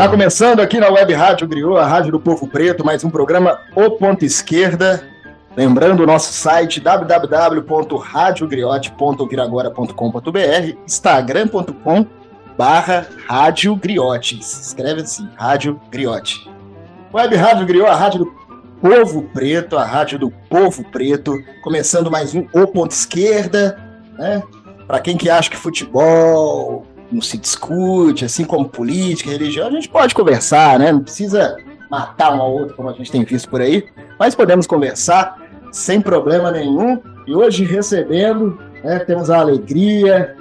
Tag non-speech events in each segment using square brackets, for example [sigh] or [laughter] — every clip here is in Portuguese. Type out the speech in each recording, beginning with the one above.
Está começando aqui na Web Rádio Griot, a Rádio do Povo Preto, mais um programa O Ponto Esquerda. Lembrando o nosso site www.radiogriote.viragora.com.br, instagram.com barra Rádio Griotes. Escreve assim, Rádio Griote. Web Rádio Griot, a rádio do Povo Preto, a rádio do Povo Preto, começando mais um O Ponto Esquerda, né? Para quem que acha que futebol não se discute, assim como política, religião, a gente pode conversar, né? Não precisa matar um ao outro, como a gente tem visto por aí, mas podemos conversar sem problema nenhum. E hoje recebendo, né, temos a alegria,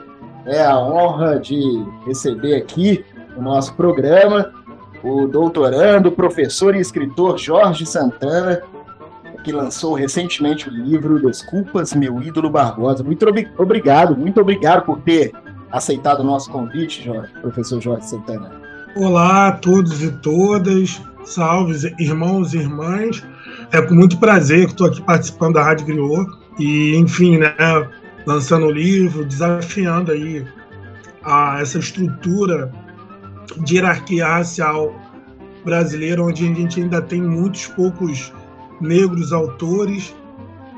é a honra de receber aqui no nosso programa o doutorando, professor e escritor Jorge Santana, que lançou recentemente o livro Desculpas, meu ídolo Barbosa. Muito obrigado, muito obrigado por ter aceitado o nosso convite, Jorge, professor Jorge Santana. Olá a todos e todas, salve irmãos e irmãs. É com muito prazer que estou aqui participando da Rádio Griot e, enfim, né, lançando o livro, desafiando aí a, essa estrutura de hierarquia racial brasileira, onde a gente ainda tem muitos poucos negros autores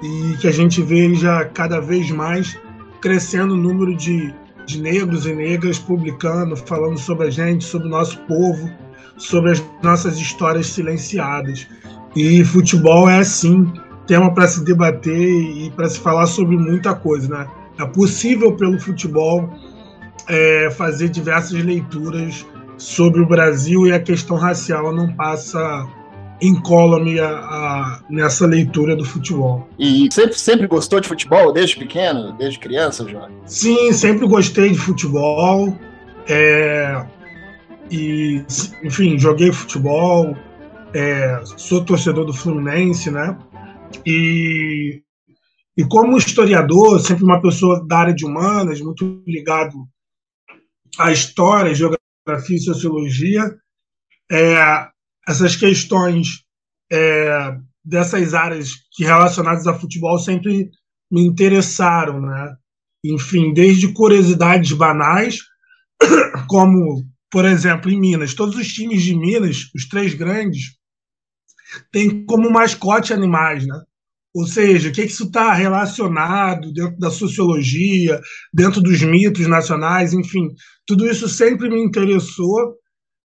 e que a gente vê já cada vez mais crescendo o número de, de negros e negras publicando, falando sobre a gente, sobre o nosso povo, sobre as nossas histórias silenciadas. E futebol é assim, tema para se debater e para se falar sobre muita coisa, né? É possível pelo futebol é, fazer diversas leituras sobre o Brasil e a questão racial não passa incólume a, a, nessa leitura do futebol. E sempre, sempre gostou de futebol desde pequeno, desde criança, João? Sim, sempre gostei de futebol. É, e, enfim, joguei futebol. É, sou torcedor do Fluminense, né? E, e como historiador, sempre uma pessoa da área de humanas, muito ligado à história, geografia e sociologia, é, essas questões é, dessas áreas que relacionadas a futebol sempre me interessaram, né? Enfim, desde curiosidades banais, [coughs] como, por exemplo, em Minas, todos os times de Minas, os três grandes, têm como mascote animais, né? Ou seja, o que, que isso está relacionado dentro da sociologia, dentro dos mitos nacionais, enfim, tudo isso sempre me interessou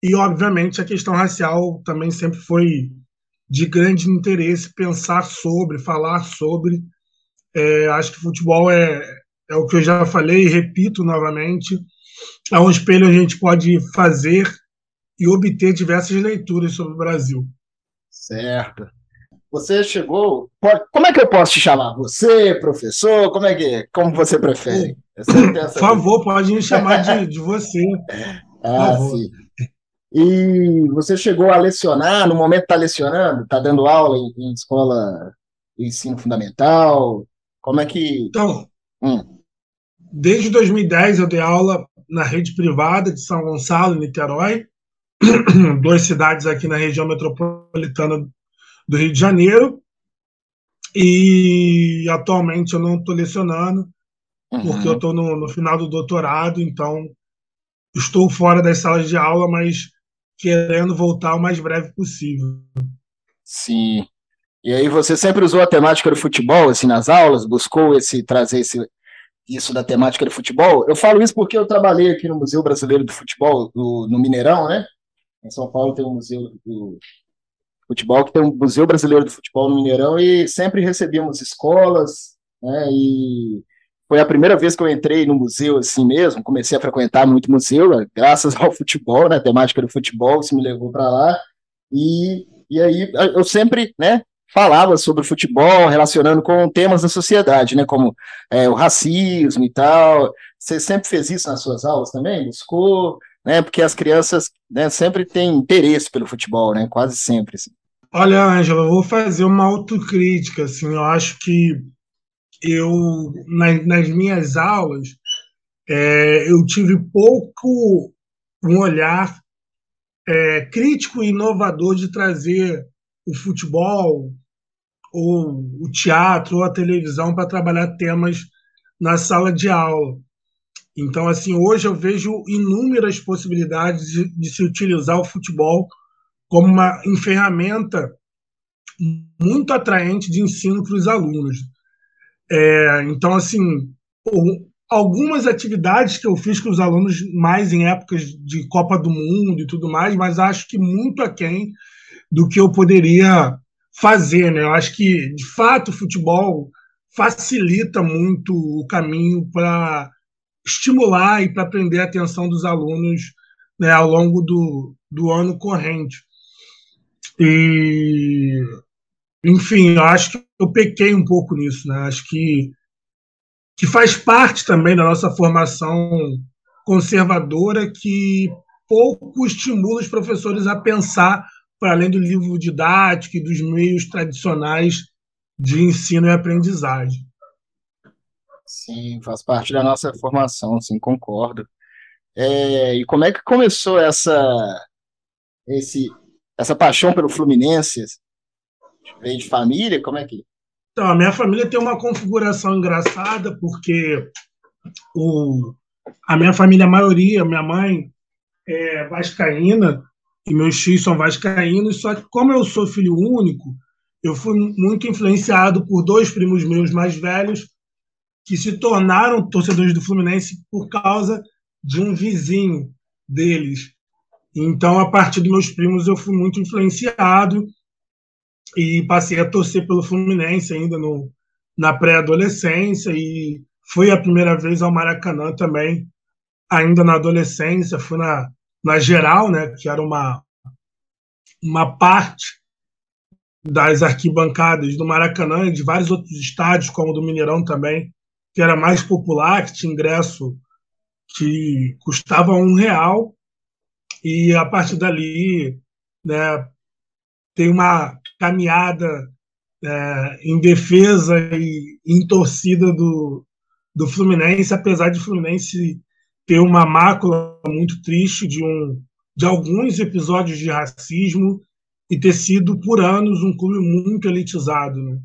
e, obviamente, a questão racial também sempre foi de grande interesse pensar sobre, falar sobre. É, acho que futebol é, é o que eu já falei e repito novamente, é um espelho a gente pode fazer e obter diversas leituras sobre o Brasil. Certo. Você chegou. Pode, como é que eu posso te chamar? Você, professor? Como é que como você prefere? Por favor, pode me chamar de, de você. [laughs] Ah, sim. E você chegou a lecionar, no momento está lecionando, está dando aula em, em, escola de ensino fundamental? Como é que. Então, hum. desde 2010 eu dei aula na rede privada de São Gonçalo, em Niterói, [clears throat] duas cidades aqui na região metropolitana do Rio de Janeiro. E atualmente eu não estou lecionando, uhum. porque eu estou no, no final do doutorado, então estou fora das salas de aula, mas querendo voltar o mais breve possível. Sim. E aí você sempre usou a temática do futebol assim nas aulas, buscou esse trazer esse isso da temática do futebol. Eu falo isso porque eu trabalhei aqui no Museu Brasileiro do Futebol do, no Mineirão, né? Em São Paulo tem um museu do futebol que tem um Museu Brasileiro do Futebol no Mineirão e sempre recebíamos escolas, né? E foi a primeira vez que eu entrei no museu assim mesmo, comecei a frequentar muito museu, né, graças [laughs] ao futebol, né, a temática do futebol, isso me levou para lá, e, e aí eu sempre, né, falava sobre futebol, relacionando com temas da sociedade, né, como é, o racismo e tal, você sempre fez isso nas suas aulas também? Buscou, né, porque as crianças né, sempre têm interesse pelo futebol, né, quase sempre, assim. Olha, Ângela, eu vou fazer uma autocrítica, assim, eu acho que eu nas, nas minhas aulas é, eu tive pouco um olhar é, crítico e inovador de trazer o futebol ou o teatro ou a televisão para trabalhar temas na sala de aula. Então, assim, hoje eu vejo inúmeras possibilidades de, de se utilizar o futebol como uma ferramenta muito atraente de ensino para os alunos. É, então, assim, algumas atividades que eu fiz com os alunos mais em épocas de Copa do Mundo e tudo mais, mas acho que muito aquém do que eu poderia fazer, né? Eu acho que, de fato, o futebol facilita muito o caminho para estimular e para prender a atenção dos alunos né, ao longo do, do ano corrente. E, enfim, eu acho que eu pequei um pouco nisso, né? Acho que, que faz parte também da nossa formação conservadora que pouco estimula os professores a pensar para além do livro didático e dos meios tradicionais de ensino e aprendizagem. Sim, faz parte da nossa formação, sim, concordo. É, e como é que começou essa, esse, essa paixão pelo Fluminense? Veio de família? Como é que. Então, a minha família tem uma configuração engraçada, porque o, a minha família, a maioria, minha mãe é vascaína e meus tios são vascaínos, só que como eu sou filho único, eu fui muito influenciado por dois primos meus mais velhos que se tornaram torcedores do Fluminense por causa de um vizinho deles. Então, a partir dos meus primos, eu fui muito influenciado e passei a torcer pelo Fluminense ainda no, na pré-adolescência e fui a primeira vez ao Maracanã também, ainda na adolescência, fui na, na geral, né, que era uma, uma parte das arquibancadas do Maracanã e de vários outros estádios, como o do Mineirão também, que era mais popular, que tinha ingresso que custava um real, e a partir dali né, tem uma caminhada é, em defesa e em torcida do, do Fluminense, apesar de Fluminense ter uma mácula muito triste de, um, de alguns episódios de racismo e ter sido por anos um clube muito elitizado. Né?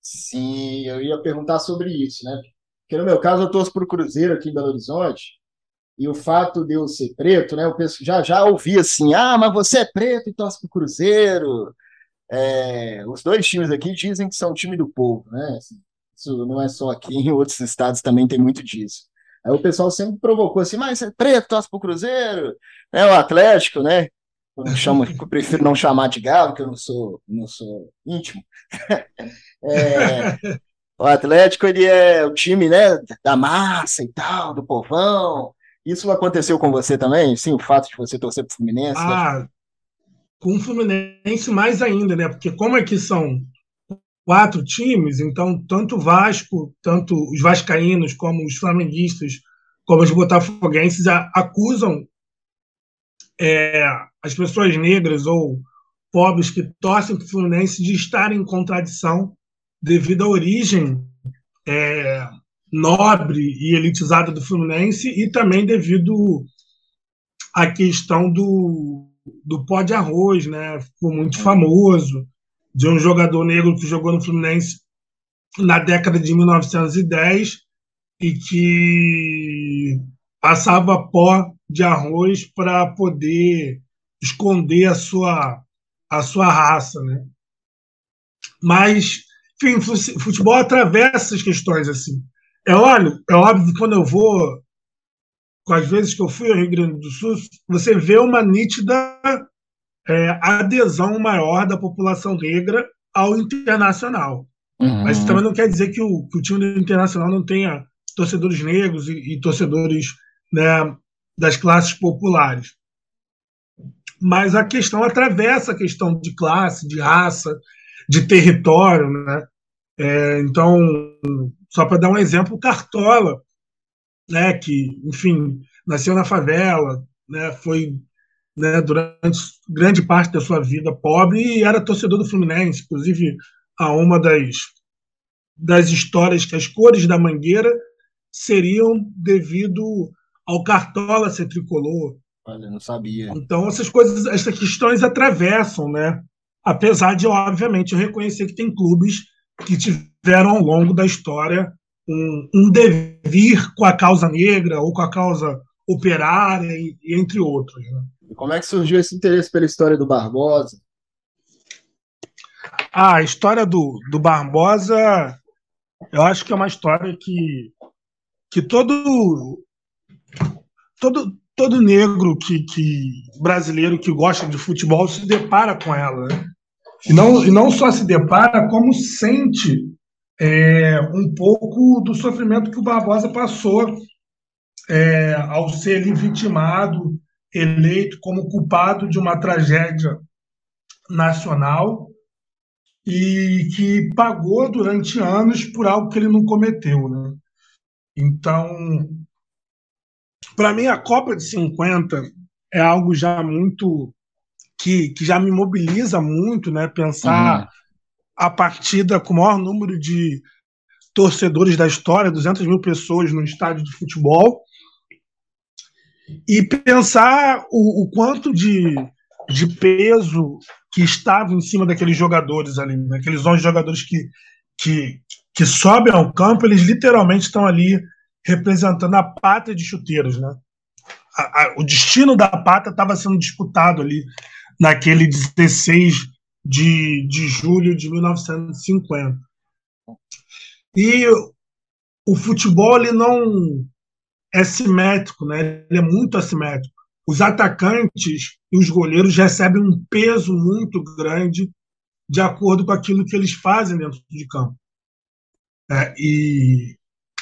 Sim, eu ia perguntar sobre isso, né? Porque no meu caso eu torço para o Cruzeiro aqui em Belo Horizonte, e o fato de eu ser preto, né? Eu penso, já já ouvi assim, ah, mas você é preto e torce para o Cruzeiro. É, os dois times aqui dizem que são time do povo, né? Assim, isso não é só aqui, [laughs] em outros estados também tem muito disso. Aí o pessoal sempre provocou assim, mas é preto, torce para o Cruzeiro, é o Atlético, né? Eu, chamo, eu prefiro não chamar de galo, que eu não sou, não sou íntimo. [laughs] É, o Atlético ele é o time né, da massa e tal, do povão. Isso aconteceu com você também? Sim, o fato de você torcer para o Fluminense? Ah, com o Fluminense mais ainda, né? Porque como aqui são quatro times, então tanto o Vasco, tanto os vascaínos, como os flamenguistas, como os botafoguenses acusam é, as pessoas negras ou pobres que torcem para o Fluminense de estarem em contradição devido à origem é, nobre e elitizada do Fluminense e também devido à questão do, do pó de arroz, né? Ficou muito famoso de um jogador negro que jogou no Fluminense na década de 1910 e que passava pó de arroz para poder esconder a sua a sua raça, né? Mas enfim, futebol atravessa essas questões assim. É óbvio, é óbvio que quando eu vou, as vezes que eu fui ao Rio Grande do Sul, você vê uma nítida é, adesão maior da população negra ao internacional. Uhum. Mas isso também não quer dizer que o, que o time do internacional não tenha torcedores negros e, e torcedores né, das classes populares. Mas a questão atravessa a questão de classe, de raça, de território, né? É, então, só para dar um exemplo, Cartola, né, que, enfim, nasceu na favela, né, foi né, durante grande parte da sua vida pobre e era torcedor do Fluminense. Inclusive, a uma das, das histórias que as cores da Mangueira seriam devido ao Cartola ser tricolor. Olha, não sabia. Então, essas coisas, essas questões atravessam, né? Apesar de, obviamente, eu reconhecer que tem clubes que tiveram ao longo da história um, um devir com a causa negra ou com a causa operária, e, e entre outros. Né? E como é que surgiu esse interesse pela história do Barbosa? Ah, a história do, do Barbosa, eu acho que é uma história que, que todo, todo, todo negro que, que brasileiro que gosta de futebol se depara com ela. Né? E, não, e não só se depara, como sente é, um pouco do sofrimento que o Barbosa passou é, ao ser vitimado, eleito como culpado de uma tragédia nacional e que pagou durante anos por algo que ele não cometeu, né? Então, para mim a Copa de 50 é algo já muito que, que já me mobiliza muito, né? Pensar uhum. A partida com o maior número de torcedores da história, 200 mil pessoas no estádio de futebol, e pensar o, o quanto de, de peso que estava em cima daqueles jogadores ali, né? aqueles 11 jogadores que, que, que sobem ao campo, eles literalmente estão ali representando a pátria de chuteiros, né? A, a, o destino da pátria estava sendo disputado ali naquele 16 de, de julho de 1950. E o futebol ele não é simétrico, né? ele é muito assimétrico. Os atacantes e os goleiros recebem um peso muito grande de acordo com aquilo que eles fazem dentro de campo. É, e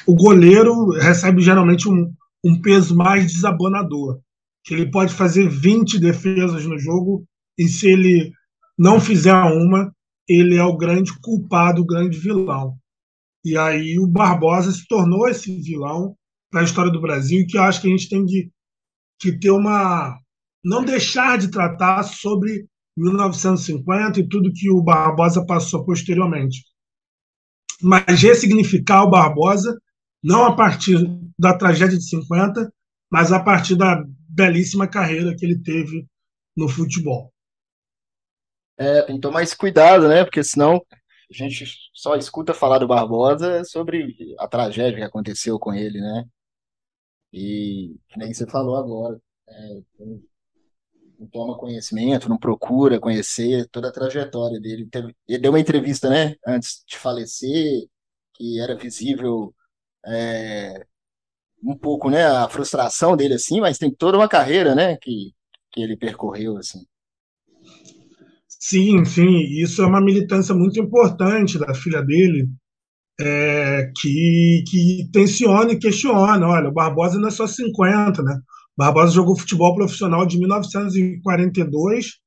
o goleiro recebe geralmente um, um peso mais desabonador, que ele pode fazer 20 defesas no jogo e se ele não fizer uma, ele é o grande culpado, o grande vilão. E aí o Barbosa se tornou esse vilão para a história do Brasil, que eu acho que a gente tem que, que ter uma. não deixar de tratar sobre 1950 e tudo que o Barbosa passou posteriormente. Mas ressignificar o Barbosa, não a partir da tragédia de 50, mas a partir da belíssima carreira que ele teve no futebol. É, tem que tomar esse cuidado, né? Porque senão a gente só escuta falar do Barbosa sobre a tragédia que aconteceu com ele, né? E nem você falou agora, é, não toma conhecimento, não procura conhecer toda a trajetória dele. Teve, ele deu uma entrevista, né, antes de falecer, que era visível é, um pouco, né, a frustração dele, assim, mas tem toda uma carreira, né, que, que ele percorreu, assim. Sim, sim, isso é uma militância muito importante da filha dele, é, que, que tensiona e questiona. Olha, o Barbosa não é só 50, né? O Barbosa jogou futebol profissional de 1942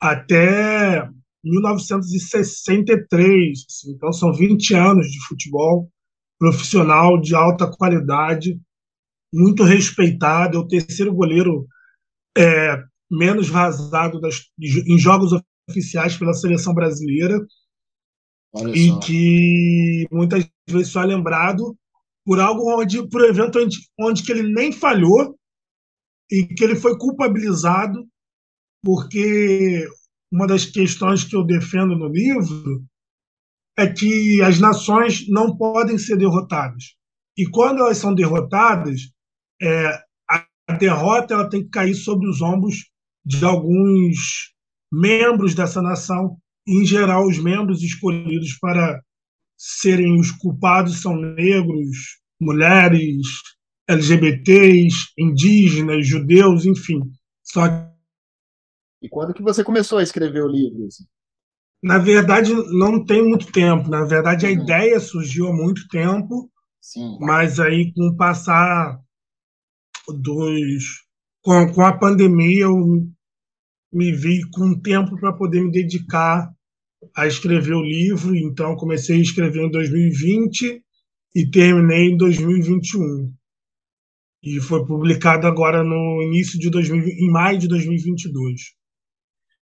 até 1963. Assim, então, são 20 anos de futebol profissional de alta qualidade, muito respeitado. É o terceiro goleiro é, menos vazado das, em jogos oficiais pela seleção brasileira. Olha e só. que muitas vezes só é lembrado por algo onde, por evento onde, onde que ele nem falhou e que ele foi culpabilizado, porque uma das questões que eu defendo no livro é que as nações não podem ser derrotadas. E quando elas são derrotadas, é, a derrota ela tem que cair sobre os ombros de alguns membros dessa nação em geral, os membros escolhidos para serem os culpados são negros, mulheres, LGBTs, indígenas, judeus, enfim. Só E quando que você começou a escrever o livro? Assim? Na verdade, não tem muito tempo. Na verdade, a uhum. ideia surgiu há muito tempo, Sim. mas aí com o passar dos com, com a pandemia eu me vi com tempo para poder me dedicar a escrever o livro, então comecei a escrever em 2020 e terminei em 2021. E foi publicado agora no início de 2000, em maio de 2022.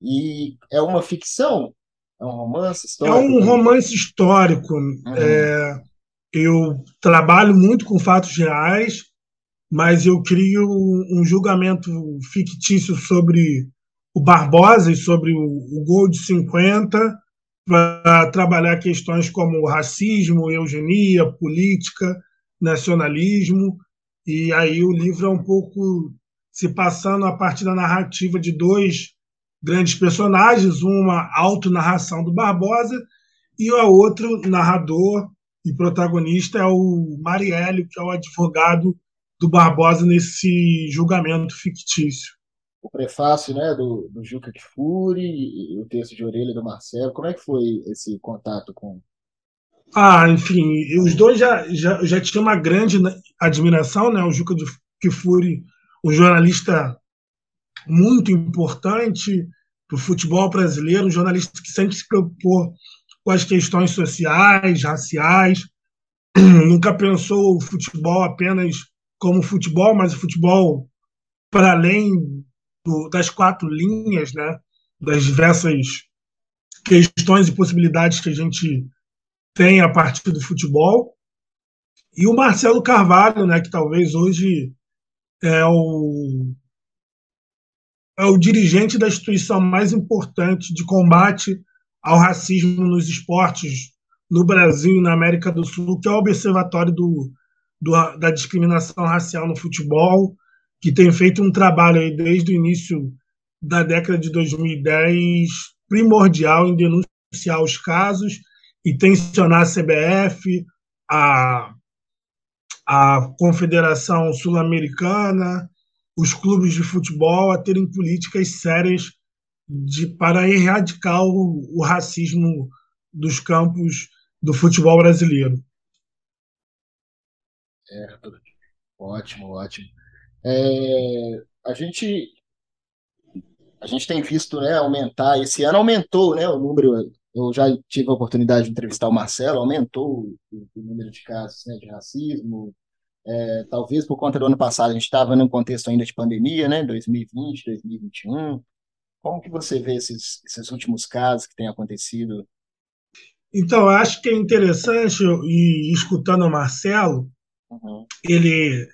E é uma ficção? É um romance histórico? É um romance histórico. Uhum. É, eu trabalho muito com fatos reais, mas eu crio um julgamento fictício sobre o Barbosa sobre o, o gol de 50 para trabalhar questões como racismo, eugenia, política, nacionalismo. E aí o livro é um pouco se passando a partir da narrativa de dois grandes personagens, uma autonarração do Barbosa e o outro narrador e protagonista é o Marielle, que é o advogado do Barbosa nesse julgamento fictício. O prefácio né, do, do Juca Kfouri e o texto de orelha do Marcelo, como é que foi esse contato com... Ah, enfim, os dois já, já, já tinham uma grande admiração, né? O Juca Kfouri, um jornalista muito importante para o futebol brasileiro, um jornalista que sempre se preocupou com as questões sociais, raciais, [clears throat] nunca pensou o futebol apenas como futebol, mas o futebol para além do, das quatro linhas, né, das diversas questões e possibilidades que a gente tem a partir do futebol. E o Marcelo Carvalho, né, que talvez hoje é o é o dirigente da instituição mais importante de combate ao racismo nos esportes no Brasil e na América do Sul, que é o Observatório do, do, da Discriminação Racial no Futebol, que tem feito um trabalho aí desde o início da década de 2010 primordial em denunciar os casos e tensionar a CBF, a, a Confederação Sul-Americana, os clubes de futebol a terem políticas sérias de, para erradicar o, o racismo dos campos do futebol brasileiro. Certo. Ótimo, ótimo. É, a gente a gente tem visto né, aumentar, esse ano aumentou né, o número, eu já tive a oportunidade de entrevistar o Marcelo, aumentou o, o número de casos né, de racismo, é, talvez por conta do ano passado, a gente estava num contexto ainda de pandemia, né, 2020, 2021. Como que você vê esses, esses últimos casos que têm acontecido? Então, acho que é interessante, e escutando o Marcelo, uhum. ele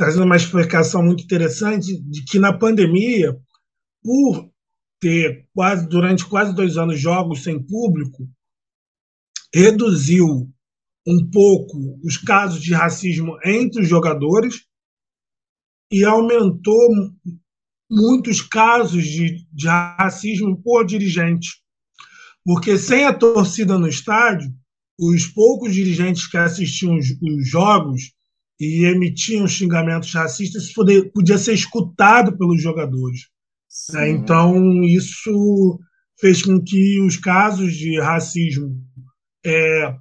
trazendo uma explicação muito interessante de que na pandemia, por ter quase durante quase dois anos jogos sem público, reduziu um pouco os casos de racismo entre os jogadores e aumentou muitos casos de, de racismo por dirigente. Porque sem a torcida no estádio, os poucos dirigentes que assistiam os, os jogos e emitiam xingamentos racistas poder, podia ser escutado pelos jogadores. Né? Então, isso fez com que os casos de racismo é,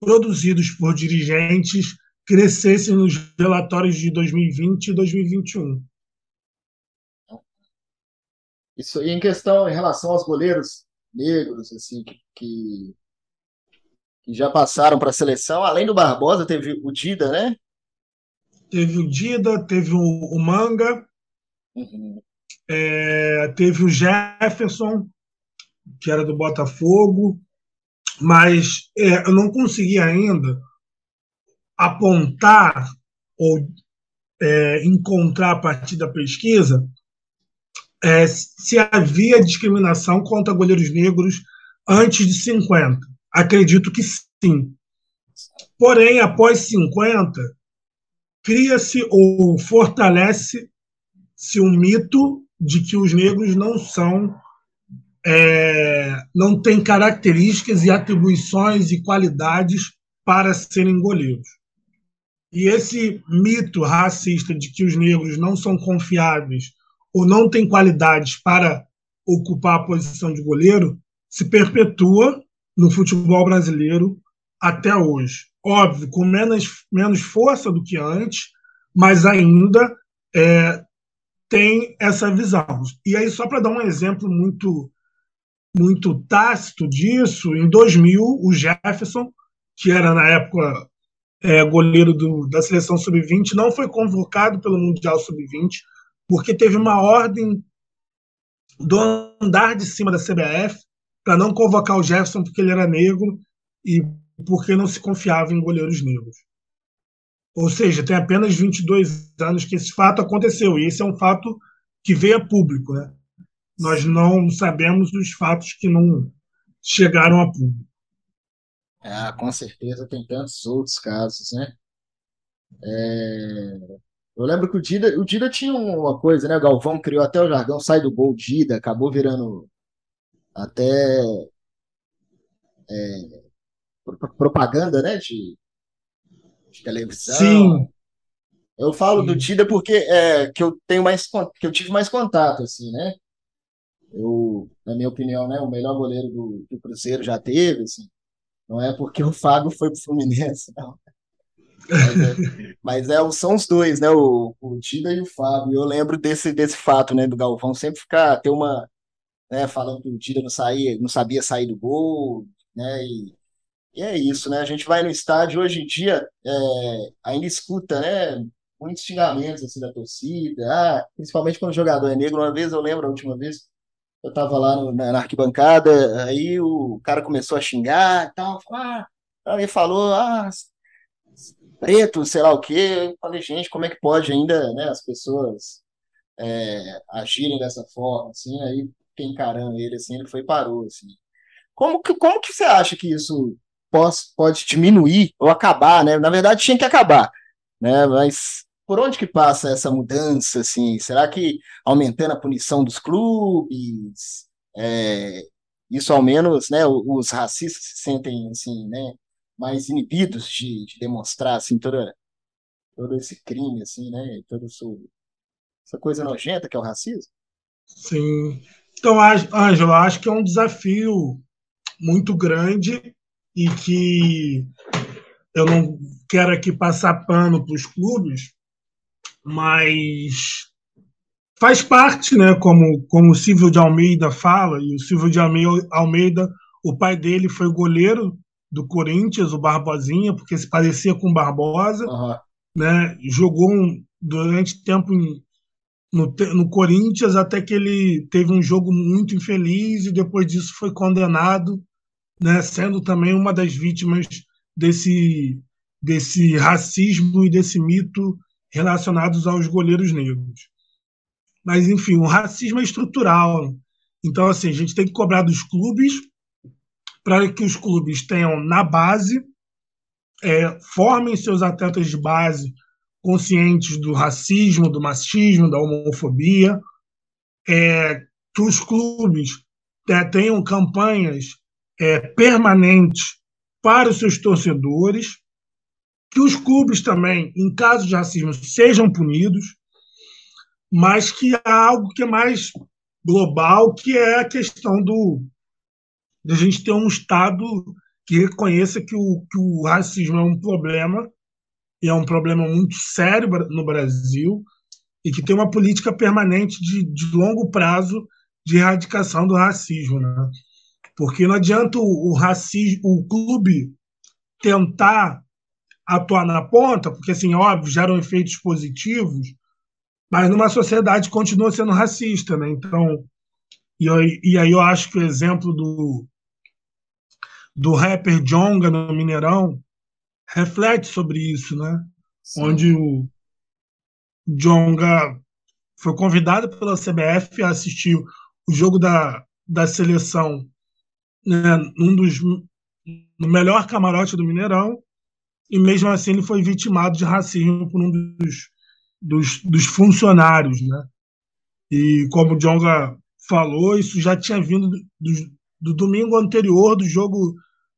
produzidos por dirigentes crescessem nos relatórios de 2020 e 2021. Isso e em questão em relação aos goleiros negros assim que, que, que já passaram para a seleção, além do Barbosa teve o Dida, né? Teve o Dida, teve o, o Manga, uhum. é, teve o Jefferson, que era do Botafogo, mas é, eu não consegui ainda apontar ou é, encontrar a partir da pesquisa é, se havia discriminação contra goleiros negros antes de 50. Acredito que sim. Porém, após 50, cria-se ou fortalece-se um mito de que os negros não são é, não tem características e atribuições e qualidades para serem goleiros. E esse mito racista de que os negros não são confiáveis ou não têm qualidades para ocupar a posição de goleiro se perpetua no futebol brasileiro até hoje. Óbvio, com menos, menos força do que antes, mas ainda é, tem essa visão. E aí, só para dar um exemplo muito muito tácito disso, em 2000, o Jefferson, que era na época é, goleiro do, da seleção sub-20, não foi convocado pelo Mundial sub-20, porque teve uma ordem do andar de cima da CBF para não convocar o Jefferson porque ele era negro e porque não se confiava em goleiros negros. Ou seja, tem apenas 22 anos que esse fato aconteceu, e esse é um fato que veio a público. Né? nós não sabemos os fatos que não chegaram a público. Ah, com certeza tem tantos outros casos, né? É... Eu lembro que o Dida, o Dida tinha uma coisa, né? O Galvão criou até o jargão, sai do gol, Dida, acabou virando até é, propaganda, né? De, de televisão. Sim. Eu falo Sim. do Dida porque é, que eu tenho mais que eu tive mais contato, assim, né? Eu, na minha opinião, né, o melhor goleiro do, do Cruzeiro já teve, assim. Não é porque o Fábio foi pro Fluminense, não. Mas, é, [laughs] mas é, são os dois, né? O, o Tida e o Fábio. Eu lembro desse, desse fato, né? Do Galvão sempre ficar, ter uma. Né, falando que o Tida não, saía, não sabia sair do gol, né? E, e é isso, né? A gente vai no estádio hoje em dia, é, ainda escuta, né? Muitos xingamentos assim, da torcida, ah, principalmente quando o jogador é negro. Uma vez, eu lembro, a última vez, eu estava lá no, na, na, arquibancada, aí o cara começou a xingar e tal, ah, aí falou, ah, preto, sei lá o quê. Eu falei, gente, como é que pode ainda, né, as pessoas é, agirem dessa forma, assim, aí fiquei encarando ele, assim, ele foi e parou, assim. Como que, como que você acha que isso pode, pode diminuir ou acabar, né? Na verdade, tinha que acabar, né? Mas por onde que passa essa mudança, assim? Será que aumentando a punição dos clubes, é, isso ao menos, né, os racistas se sentem, assim, né, mais inibidos de, de demonstrar, assim, toda, todo esse crime, assim, né, toda essa coisa nojenta que é o racismo? Sim. Então, Ângelo, acho que é um desafio muito grande e que eu não quero aqui passar pano para os clubes, mas faz parte, né? Como, como o Silvio de Almeida fala, e o Silvio de Almeida, o pai dele foi goleiro do Corinthians, o Barbosinha, porque se parecia com o Barbosa, uhum. né? Jogou um, durante tempo em, no, no Corinthians até que ele teve um jogo muito infeliz e depois disso foi condenado, né? Sendo também uma das vítimas desse desse racismo e desse mito relacionados aos goleiros negros. Mas, enfim, o racismo é estrutural. Então, assim, a gente tem que cobrar dos clubes para que os clubes tenham na base, é, formem seus atletas de base conscientes do racismo, do machismo, da homofobia, é, que os clubes é, tenham campanhas é, permanentes para os seus torcedores, que os clubes também, em caso de racismo, sejam punidos, mas que há algo que é mais global, que é a questão do de a gente ter um Estado que reconheça que o, que o racismo é um problema, e é um problema muito sério no Brasil, e que tem uma política permanente de, de longo prazo de erradicação do racismo. Né? Porque não adianta o, o racismo, o clube tentar atuar na ponta, porque, assim, óbvio, geram efeitos positivos, mas numa sociedade continua sendo racista, né? Então, e, e aí eu acho que o exemplo do, do rapper Jonga no Mineirão reflete sobre isso, né? Sim. Onde o Jonga foi convidado pela CBF a assistir o jogo da, da seleção né, num dos no melhor camarote do Mineirão e mesmo assim ele foi vitimado de racismo por um dos, dos, dos funcionários, né? E como o Jonga falou, isso já tinha vindo do, do, do domingo anterior do jogo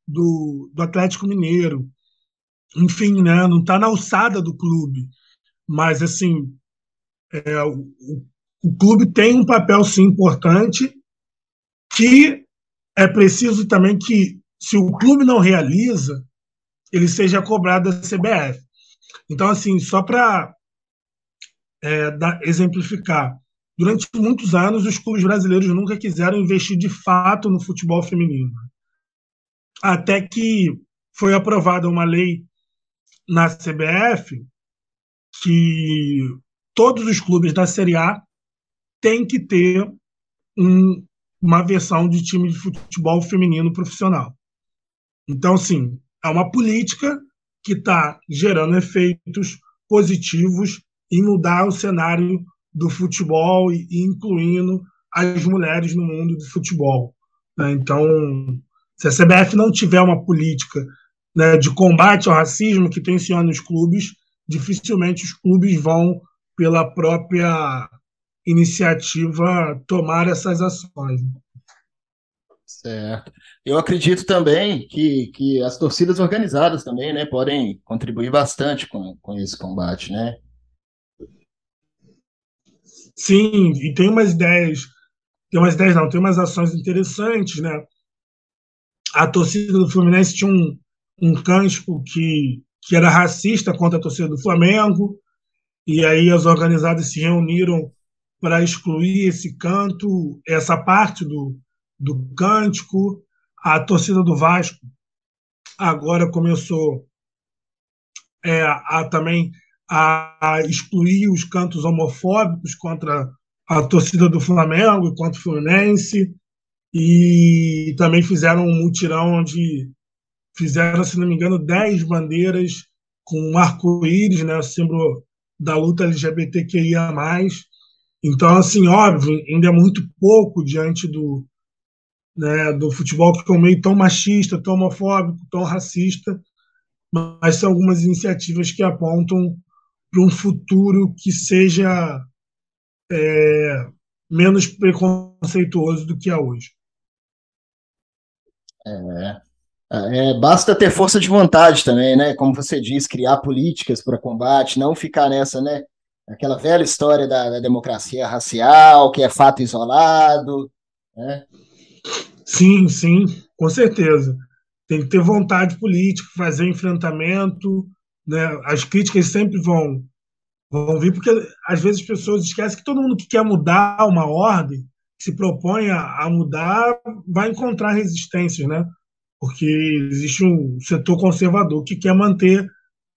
do, do Atlético Mineiro. Enfim, né? Não está na alçada do clube, mas assim é, o, o clube tem um papel sim importante que é preciso também que se o clube não realiza ele seja cobrado da CBF. Então, assim, só para é, exemplificar, durante muitos anos os clubes brasileiros nunca quiseram investir de fato no futebol feminino. Até que foi aprovada uma lei na CBF que todos os clubes da Série A têm que ter um, uma versão de time de futebol feminino profissional. Então, sim, é uma política que está gerando efeitos positivos em mudar o cenário do futebol e incluindo as mulheres no mundo do futebol. Né? Então, Se a CBF não tiver uma política né, de combate ao racismo que tenciona os clubes, dificilmente os clubes vão, pela própria iniciativa, tomar essas ações. Certo. Eu acredito também que, que as torcidas organizadas também né, podem contribuir bastante com, com esse combate, né? Sim, e tem umas ideias, tem umas ideias não, tem umas ações interessantes, né? A torcida do Fluminense tinha um, um cântico que, que era racista contra a torcida do Flamengo, e aí as organizadas se reuniram para excluir esse canto, essa parte do, do cântico. A torcida do Vasco agora começou é, a também a, a excluir os cantos homofóbicos contra a torcida do Flamengo e contra o Fluminense e também fizeram um mutirão onde fizeram, se não me engano, 10 bandeiras com um arco-íris, né, símbolo da luta LGBTQIA+. Então, assim, óbvio, ainda é muito pouco diante do, né, do futebol que é um meio tão machista, tão homofóbico, tão racista, mas são algumas iniciativas que apontam para um futuro que seja é, menos preconceituoso do que é hoje. É, é, basta ter força de vontade também, né? Como você diz, criar políticas para combate, não ficar nessa, né? Aquela velha história da, da democracia racial, que é fato isolado, né? Sim, sim, com certeza. Tem que ter vontade política, fazer enfrentamento, né? As críticas sempre vão vão vir porque às vezes as pessoas esquecem que todo mundo que quer mudar uma ordem, se propõe a, a mudar, vai encontrar resistências, né? Porque existe um setor conservador que quer manter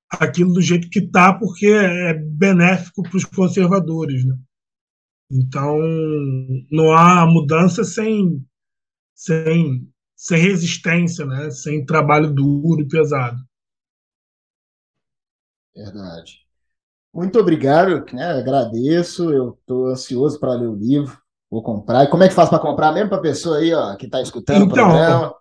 aquilo do jeito que está, porque é benéfico para os conservadores, né? Então, não há mudança sem sem, sem resistência, né? sem trabalho duro e pesado. Verdade. Muito obrigado, né? agradeço. Eu estou ansioso para ler o livro. Vou comprar. E como é que faz para comprar mesmo para a pessoa aí ó, que está escutando então, o programa?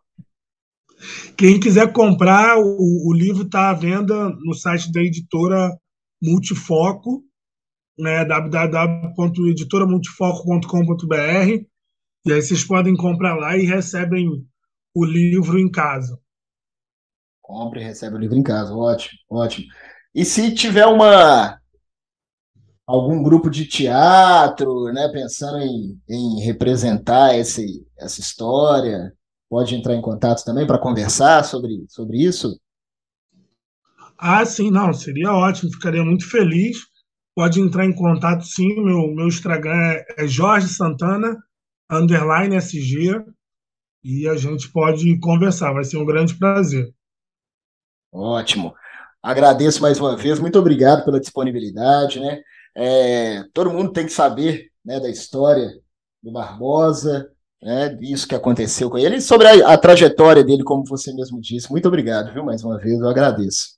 Quem quiser comprar, o, o livro está à venda no site da editora Multifoco, né, www.editoramultifoco.com.br. E aí vocês podem comprar lá e recebem o livro em casa. Compre e recebe o livro em casa. Ótimo, ótimo. E se tiver uma algum grupo de teatro, né, pensando em, em representar esse, essa história, pode entrar em contato também para conversar sobre, sobre isso? Ah, sim, não, seria ótimo, ficaria muito feliz. Pode entrar em contato, sim. Meu, meu Instagram é, é Jorge Santana underline SG, e a gente pode conversar. Vai ser um grande prazer. Ótimo. Agradeço mais uma vez, muito obrigado pela disponibilidade, né? É, todo mundo tem que saber né, da história do Barbosa, né, isso que aconteceu com ele, e sobre a, a, trajetória dele, como você mesmo disse. Muito obrigado, viu? Mais uma vez, eu agradeço.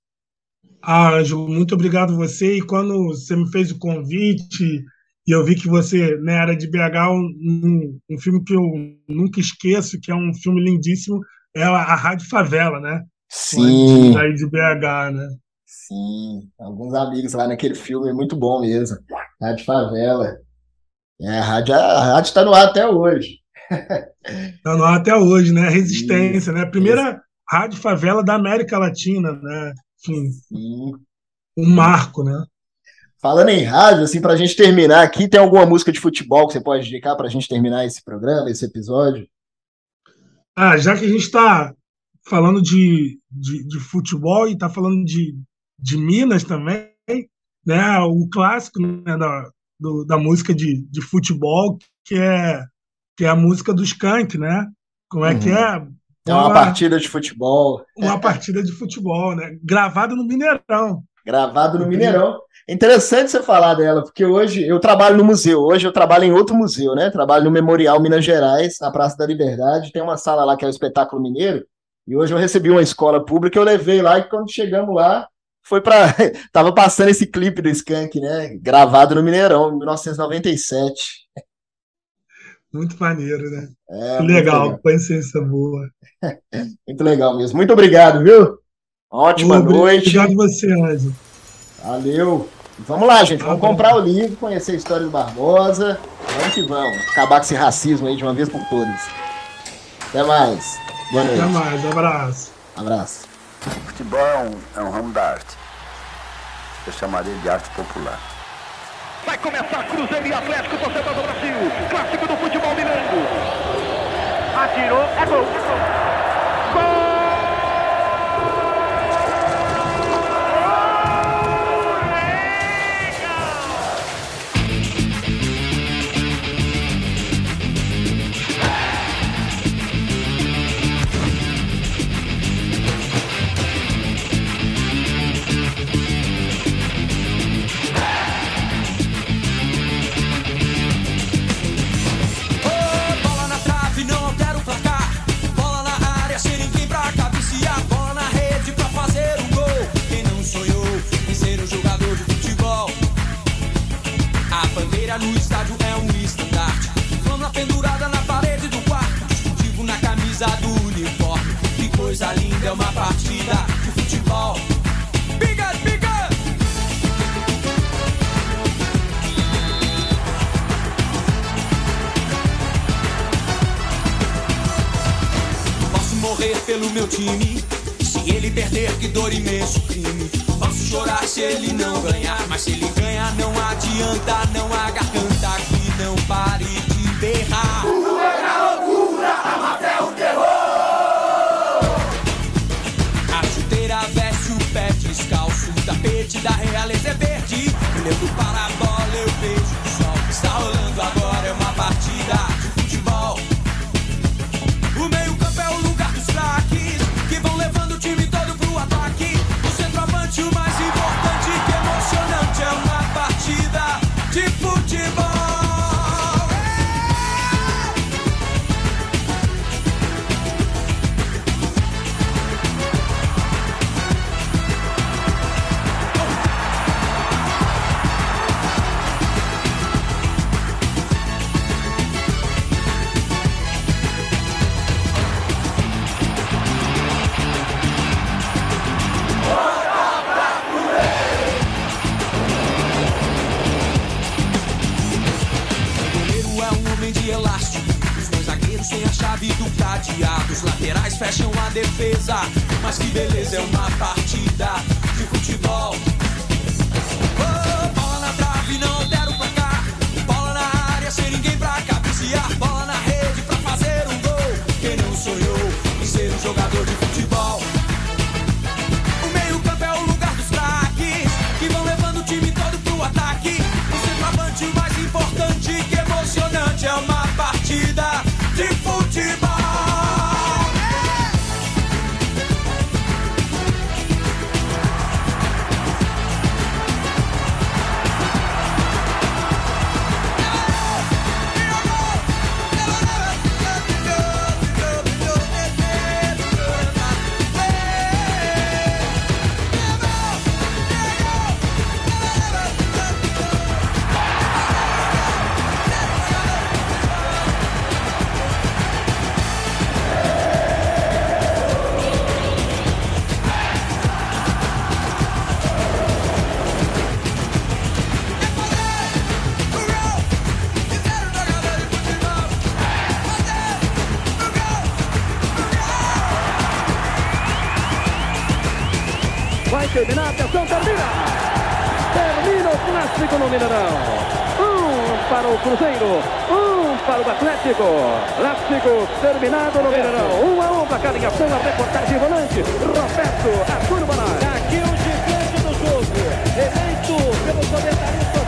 Ah, Ângelo, muito obrigado você. E quando você me fez o convite, e eu vi que você né, era de BH, um, um, filme que eu nunca esqueço, que é um filme lindíssimo, é a, Rádio Favela, né? Sim. Aí de BH, né? Sim, alguns amigos lá naquele filme, é muito bom mesmo. Rádio Favela. É, a rádio a rádio está no ar até hoje. Está no ar até hoje, né? Resistência, Isso. né? Primeira rádio favela da América Latina, né? Enfim, Sim. um marco, né? Falando em rádio, assim, para a gente terminar aqui, tem alguma música de futebol que você pode indicar para a gente terminar esse programa, esse episódio? Ah, já que a gente está falando de, de, de, futebol e está falando de, de Minas também, né? O clássico né, da, do, da música de, de futebol, que é, que é a música do Skank, né? Como é uhum. que é? É uma, uma partida de futebol. Uma [laughs] partida de futebol, né? Gravado no Mineirão. Gravado no Mineirão. É interessante você falar dela, porque hoje eu trabalho no museu, hoje eu trabalho em outro museu, né? Trabalho no Memorial Minas Gerais, na Praça da Liberdade, tem uma sala lá que é o Espetáculo Mineiro, e hoje eu recebi uma escola pública, eu levei lá, e quando chegamos lá, foi para [laughs] tava passando esse clipe do Skank, né? Gravado no Mineirão, em 1997. Muito maneiro, né? É, legal, legal, coincidência boa. [laughs] muito legal mesmo. Muito obrigado, viu? Ótima Ô, noite. Obrigado você, Ângelo. Valeu. Vamos lá, gente. Vamos comprar o livro, conhecer a história do Barbosa. Vamos que vamos. Acabar com esse racismo aí de uma vez por todas. Até mais. Boa noite. Até mais. Abraço. Abraço. O futebol é um, é um ramo da arte. Eu chamaria de arte popular. Vai começar Cruzeiro e Atlético, torcedor do Brasil. Clássico do futebol mineiro. Atirou, é gol. Gol! Pelo meu time. Se ele perder, que dor imenso crime. Posso chorar se ele não ganhar, mas se ele ganhar, não adianta, não há garganta que não pare de berrar. Tudo é loucura, a máfia o terror. A chuteira veste o pé descalço, o tapete da realeza é verde. Olhando para fecham Atenção, termina! Termina o clássico no Mineirão. Um para o Cruzeiro, um para o Atlético. Clássico terminado no Mineirão. Um a um para a ligação, a reportagem volante. Roberto, a turma. Aqui é o gigante do jogo, eleito pelos comentaristas.